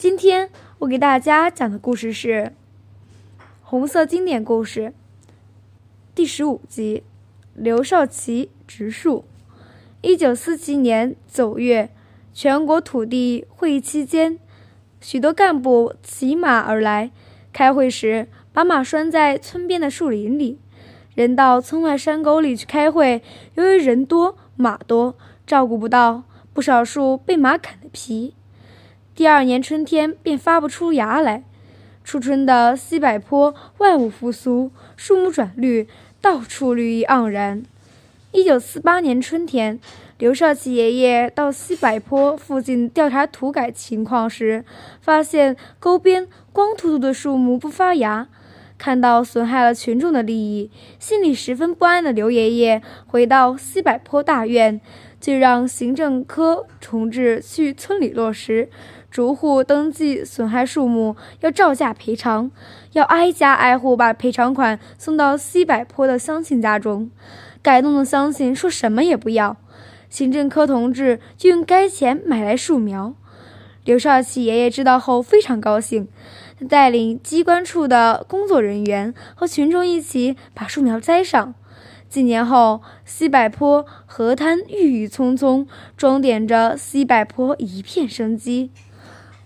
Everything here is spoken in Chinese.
今天我给大家讲的故事是《红色经典故事》第十五集：刘少奇植树。一九四七年九月，全国土地会议期间，许多干部骑马而来。开会时，把马拴在村边的树林里。人到村外山沟里去开会，由于人多马多，照顾不到，不少树被马砍了皮。第二年春天便发不出芽来。初春的西柏坡万物复苏，树木转绿，到处绿意盎然。一九四八年春天，刘少奇爷爷到西柏坡附近调查土改情况时，发现沟边光秃秃的树木不发芽。看到损害了群众的利益，心里十分不安的刘爷爷回到西柏坡大院，就让行政科重治去村里落实，逐户登记损害树木，要照价赔偿，要挨家挨户把赔偿款送到西柏坡的乡亲家中。感动的乡亲说什么也不要，行政科同志就用该钱买来树苗。刘少奇爷爷知道后非常高兴。他带领机关处的工作人员和群众一起把树苗栽上。几年后，西柏坡河滩郁郁葱葱，装点着西柏坡一片生机。